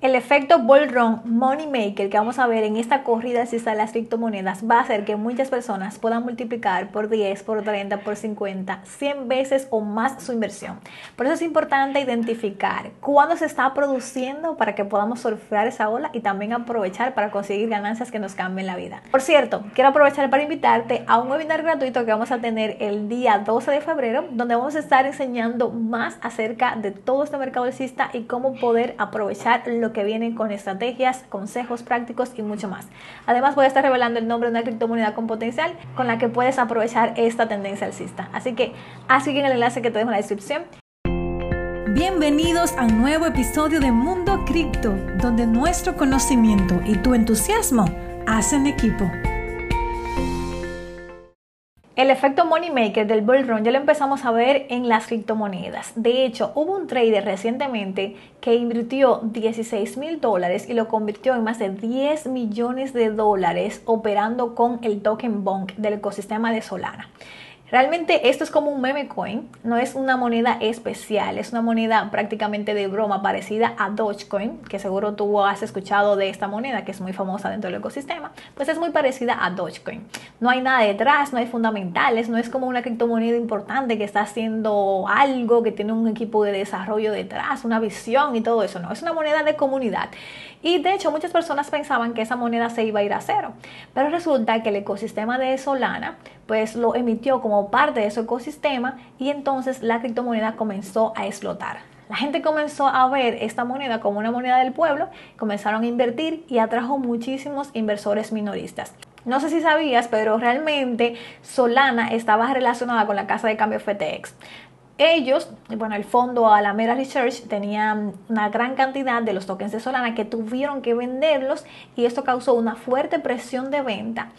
El efecto Bull Run Money Maker que vamos a ver en esta corrida si de las criptomonedas va a hacer que muchas personas puedan multiplicar por 10, por 30, por 50, 100 veces o más su inversión. Por eso es importante identificar cuándo se está produciendo para que podamos surfear esa ola y también aprovechar para conseguir ganancias que nos cambien la vida. Por cierto, quiero aprovechar para invitarte a un webinar gratuito que vamos a tener el día 12 de febrero, donde vamos a estar enseñando más acerca de todo este mercado alcista y cómo poder aprovechar que viene con estrategias, consejos prácticos y mucho más. Además voy a estar revelando el nombre de una criptomoneda con potencial con la que puedes aprovechar esta tendencia alcista. Así que así que en el enlace que te dejo en la descripción. Bienvenidos a un nuevo episodio de Mundo Cripto, donde nuestro conocimiento y tu entusiasmo hacen equipo. El efecto money maker del bull run ya lo empezamos a ver en las criptomonedas. De hecho, hubo un trader recientemente que invirtió 16 mil dólares y lo convirtió en más de 10 millones de dólares operando con el token Bonk del ecosistema de Solana. Realmente esto es como un meme coin, no es una moneda especial, es una moneda prácticamente de broma parecida a Dogecoin, que seguro tú has escuchado de esta moneda que es muy famosa dentro del ecosistema, pues es muy parecida a Dogecoin. No hay nada detrás, no hay fundamentales, no es como una criptomoneda importante que está haciendo algo, que tiene un equipo de desarrollo detrás, una visión y todo eso, no, es una moneda de comunidad. Y de hecho muchas personas pensaban que esa moneda se iba a ir a cero, pero resulta que el ecosistema de Solana pues lo emitió como parte de su ecosistema y entonces la criptomoneda comenzó a explotar. La gente comenzó a ver esta moneda como una moneda del pueblo, comenzaron a invertir y atrajo muchísimos inversores minoristas. No sé si sabías, pero realmente Solana estaba relacionada con la casa de cambio FTX ellos, bueno, el fondo Alameda Research tenían una gran cantidad de los tokens de Solana que tuvieron que venderlos y esto causó una fuerte presión de venta.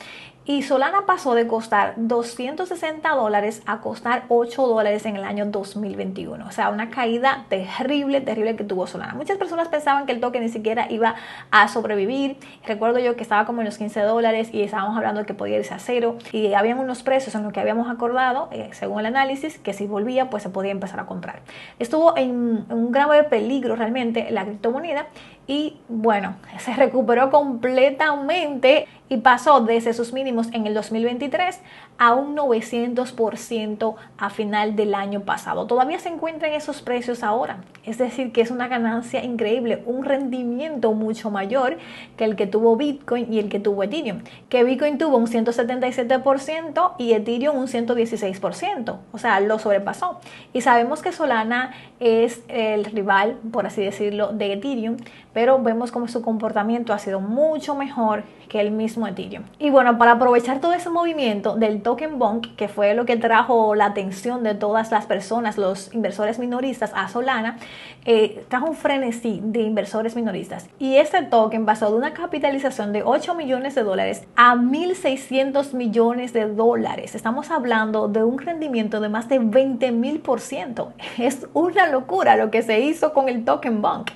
Y Solana pasó de costar 260 dólares a costar 8 dólares en el año 2021. O sea, una caída terrible, terrible que tuvo Solana. Muchas personas pensaban que el token ni siquiera iba a sobrevivir. Recuerdo yo que estaba como en los 15 dólares y estábamos hablando de que podía irse a cero. Y habían unos precios en los que habíamos acordado, eh, según el análisis, que si volvía, pues se podía empezar a comprar. Estuvo en un grave peligro realmente la criptomoneda y bueno, se recuperó completamente y pasó desde sus mínimos en el 2023 a un 900% a final del año pasado. Todavía se encuentran esos precios ahora, es decir, que es una ganancia increíble, un rendimiento mucho mayor que el que tuvo Bitcoin y el que tuvo Ethereum, que Bitcoin tuvo un 177% y Ethereum un 116%, o sea, lo sobrepasó. Y sabemos que Solana es el rival, por así decirlo, de Ethereum, pero vemos como su comportamiento ha sido mucho mejor que el mismo Ethereum. Y bueno, para aprovechar todo ese movimiento del token Bonk, que fue lo que trajo la atención de todas las personas, los inversores minoristas a Solana, eh, trajo un frenesí de inversores minoristas. Y este token pasó de una capitalización de 8 millones de dólares a 1.600 millones de dólares. Estamos hablando de un rendimiento de más de 20 mil por ciento. Es una locura lo que se hizo con el token Bonk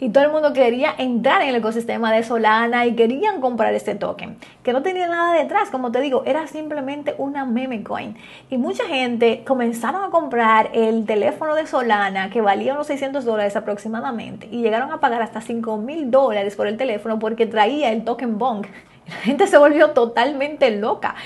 y todo el mundo quería entrar en el ecosistema de Solana y querían comprar este token, que no tenía nada detrás, como te digo, era simplemente una meme coin. Y mucha gente comenzaron a comprar el teléfono de Solana que valía unos 600 dólares aproximadamente y llegaron a pagar hasta 5 mil dólares por el teléfono porque traía el token Bonk. La gente se volvió totalmente loca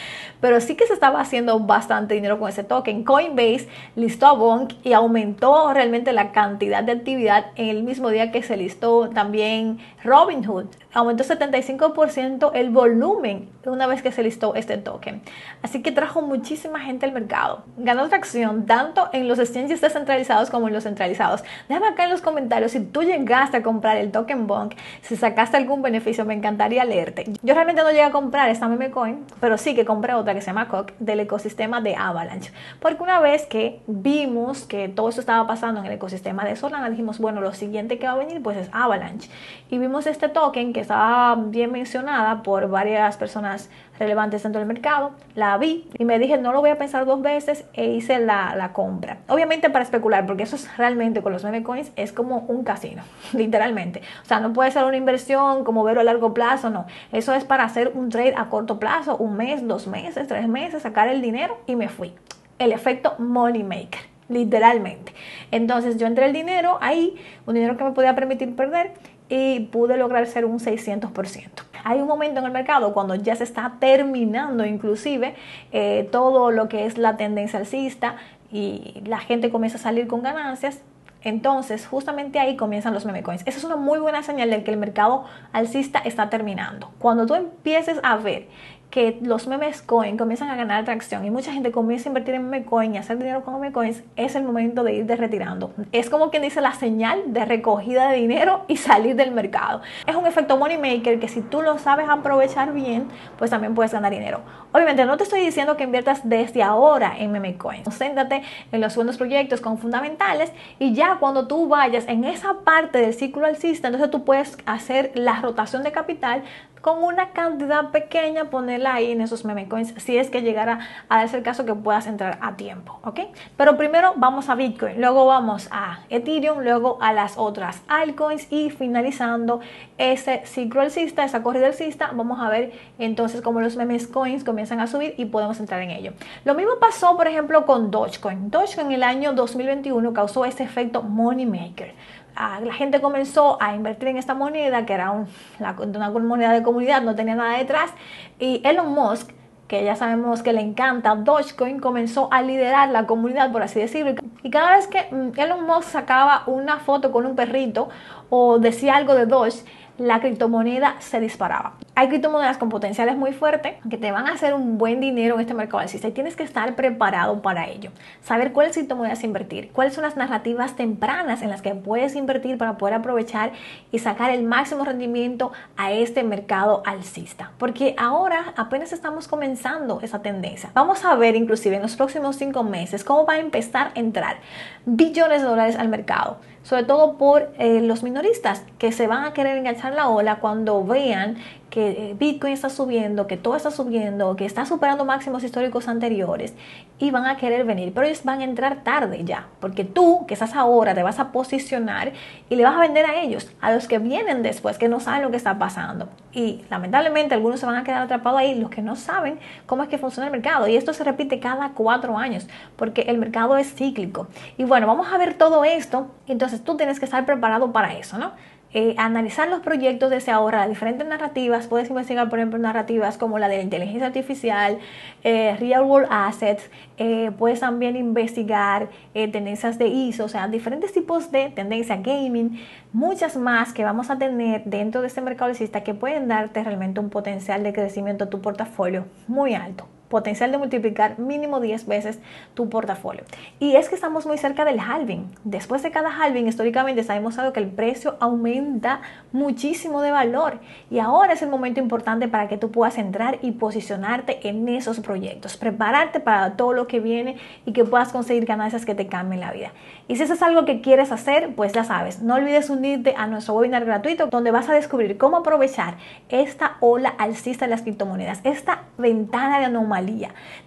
pero sí que se estaba haciendo bastante dinero con ese token. Coinbase listó a Bonk y aumentó realmente la cantidad de actividad en el mismo día que se listó también Robinhood. Aumentó 75% el volumen una vez que se listó este token. Así que trajo muchísima gente al mercado. Ganó tracción tanto en los exchanges descentralizados como en los centralizados. Déjame acá en los comentarios si tú llegaste a comprar el token Bonk, si sacaste algún beneficio, me encantaría leerte. Yo realmente no llegué a comprar esta meme coin, pero sí que compré otra que se llama Coq del ecosistema de Avalanche. Porque una vez que vimos que todo eso estaba pasando en el ecosistema de Solana, dijimos, bueno, lo siguiente que va a venir pues es Avalanche. Y vimos este token que estaba bien mencionada por varias personas relevantes dentro del mercado, la vi y me dije, no lo voy a pensar dos veces e hice la, la compra. Obviamente para especular, porque eso es realmente con los meme coins es como un casino, literalmente. O sea, no puede ser una inversión como verlo a largo plazo, no. Eso es para hacer un trade a corto plazo, un mes, dos meses, tres meses, sacar el dinero y me fui. El efecto money maker literalmente. Entonces yo entré el dinero ahí, un dinero que me podía permitir perder y pude lograr ser un 600%. Hay un momento en el mercado cuando ya se está terminando inclusive eh, todo lo que es la tendencia alcista y la gente comienza a salir con ganancias, entonces, justamente ahí comienzan los meme coins. Esa es una muy buena señal de que el mercado alcista está terminando. Cuando tú empieces a ver que los memes coin comienzan a ganar atracción y mucha gente comienza a invertir en meme coin y hacer dinero con meme coins, es el momento de ir de retirando. Es como quien dice la señal de recogida de dinero y salir del mercado. Es un efecto money maker que si tú lo sabes aprovechar bien, pues también puedes ganar dinero. Obviamente no te estoy diciendo que inviertas desde ahora en meme coins. Concéntrate en los buenos proyectos con fundamentales y ya cuando tú vayas en esa parte del ciclo alcista, entonces tú puedes hacer la rotación de capital con una cantidad pequeña, ahí en esos meme coins, si es que llegara a darse caso que puedas entrar a tiempo, ¿ok? Pero primero vamos a Bitcoin, luego vamos a Ethereum, luego a las otras altcoins y finalizando ese ciclo alcista, esa corrida alcista, vamos a ver entonces cómo los memes coins comienzan a subir y podemos entrar en ello. Lo mismo pasó, por ejemplo, con Dogecoin. Dogecoin en el año 2021 causó ese efecto money maker la gente comenzó a invertir en esta moneda, que era una moneda de comunidad, no tenía nada detrás, y Elon Musk, que ya sabemos que le encanta Dogecoin, comenzó a liderar la comunidad, por así decirlo. Y cada vez que mm, Elon Musk sacaba una foto con un perrito o decía algo de Doge, la criptomoneda se disparaba. Hay criptomonedas con potenciales muy fuertes que te van a hacer un buen dinero en este mercado alcista y tienes que estar preparado para ello. Saber cuáles criptomonedas invertir, cuáles son las narrativas tempranas en las que puedes invertir para poder aprovechar y sacar el máximo rendimiento a este mercado alcista. Porque ahora apenas estamos comenzando esa tendencia. Vamos a ver inclusive en los próximos cinco meses cómo va a empezar a entrar billones de dólares al mercado sobre todo por eh, los minoristas que se van a querer enganchar la ola cuando vean que eh, Bitcoin está subiendo, que todo está subiendo, que está superando máximos históricos anteriores y van a querer venir, pero ellos van a entrar tarde ya, porque tú que estás ahora te vas a posicionar y le vas a vender a ellos, a los que vienen después, que no saben lo que está pasando. Y lamentablemente algunos se van a quedar atrapados ahí, los que no saben cómo es que funciona el mercado. Y esto se repite cada cuatro años, porque el mercado es cíclico. Y bueno, vamos a ver todo esto, entonces tú tienes que estar preparado para eso, ¿no? Eh, analizar los proyectos desde ahora, diferentes narrativas. Puedes investigar, por ejemplo, narrativas como la de la inteligencia artificial, eh, real world assets. Eh, puedes también investigar tendencias de ISO, o sea, diferentes tipos de tendencia gaming, muchas más que vamos a tener dentro de este mercado alcista que pueden darte realmente un potencial de crecimiento a tu portafolio muy alto potencial de multiplicar mínimo 10 veces tu portafolio. Y es que estamos muy cerca del halving. Después de cada halving, históricamente sabemos algo que el precio aumenta muchísimo de valor. Y ahora es el momento importante para que tú puedas entrar y posicionarte en esos proyectos, prepararte para todo lo que viene y que puedas conseguir ganancias que te cambien la vida. Y si eso es algo que quieres hacer, pues ya sabes, no olvides unirte a nuestro webinar gratuito donde vas a descubrir cómo aprovechar esta ola alcista de las criptomonedas, esta ventana de anomalía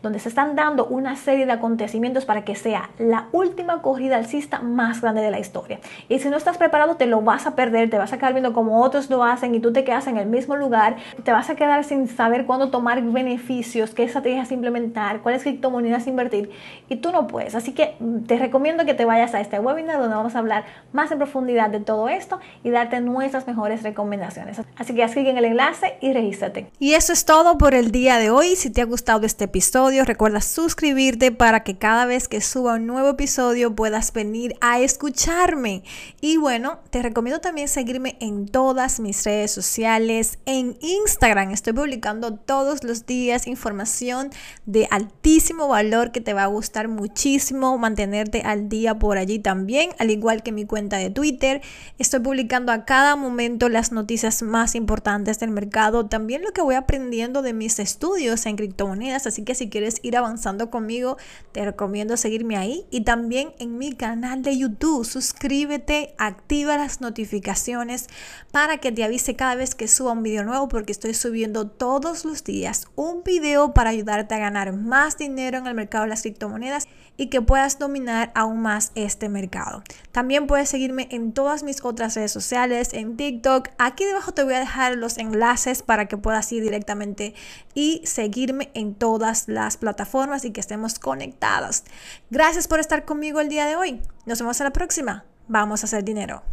donde se están dando una serie de acontecimientos para que sea la última corrida alcista más grande de la historia. Y si no estás preparado, te lo vas a perder, te vas a quedar viendo como otros lo hacen y tú te quedas en el mismo lugar, te vas a quedar sin saber cuándo tomar beneficios, qué estrategias implementar, cuáles criptomonedas invertir y tú no puedes. Así que mm, te recomiendo que te vayas a este webinar donde vamos a hablar más en profundidad de todo esto y darte nuestras mejores recomendaciones. Así que haz clic en el enlace y regístrate. Y eso es todo por el día de hoy. Si te ha gustado este episodio. Recuerda suscribirte para que cada vez que suba un nuevo episodio puedas venir a escucharme. Y bueno, te recomiendo también seguirme en todas mis redes sociales. En Instagram estoy publicando todos los días información de altísimo valor que te va a gustar muchísimo mantenerte al día por allí también, al igual que mi cuenta de Twitter. Estoy publicando a cada momento las noticias más importantes del mercado, también lo que voy aprendiendo de mis estudios en criptomonedas Así que si quieres ir avanzando conmigo, te recomiendo seguirme ahí y también en mi canal de YouTube. Suscríbete, activa las notificaciones para que te avise cada vez que suba un video nuevo porque estoy subiendo todos los días un video para ayudarte a ganar más dinero en el mercado de las criptomonedas y que puedas dominar aún más este mercado. También puedes seguirme en todas mis otras redes sociales, en TikTok. Aquí debajo te voy a dejar los enlaces para que puedas ir directamente y seguirme en todas las plataformas y que estemos conectados. Gracias por estar conmigo el día de hoy. Nos vemos en la próxima. Vamos a hacer dinero.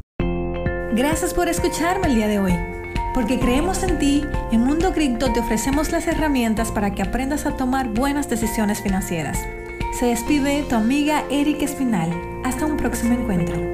Gracias por escucharme el día de hoy. Porque creemos en ti, en Mundo Cripto te ofrecemos las herramientas para que aprendas a tomar buenas decisiones financieras. Se despide tu amiga Erika Espinal. Hasta un próximo encuentro.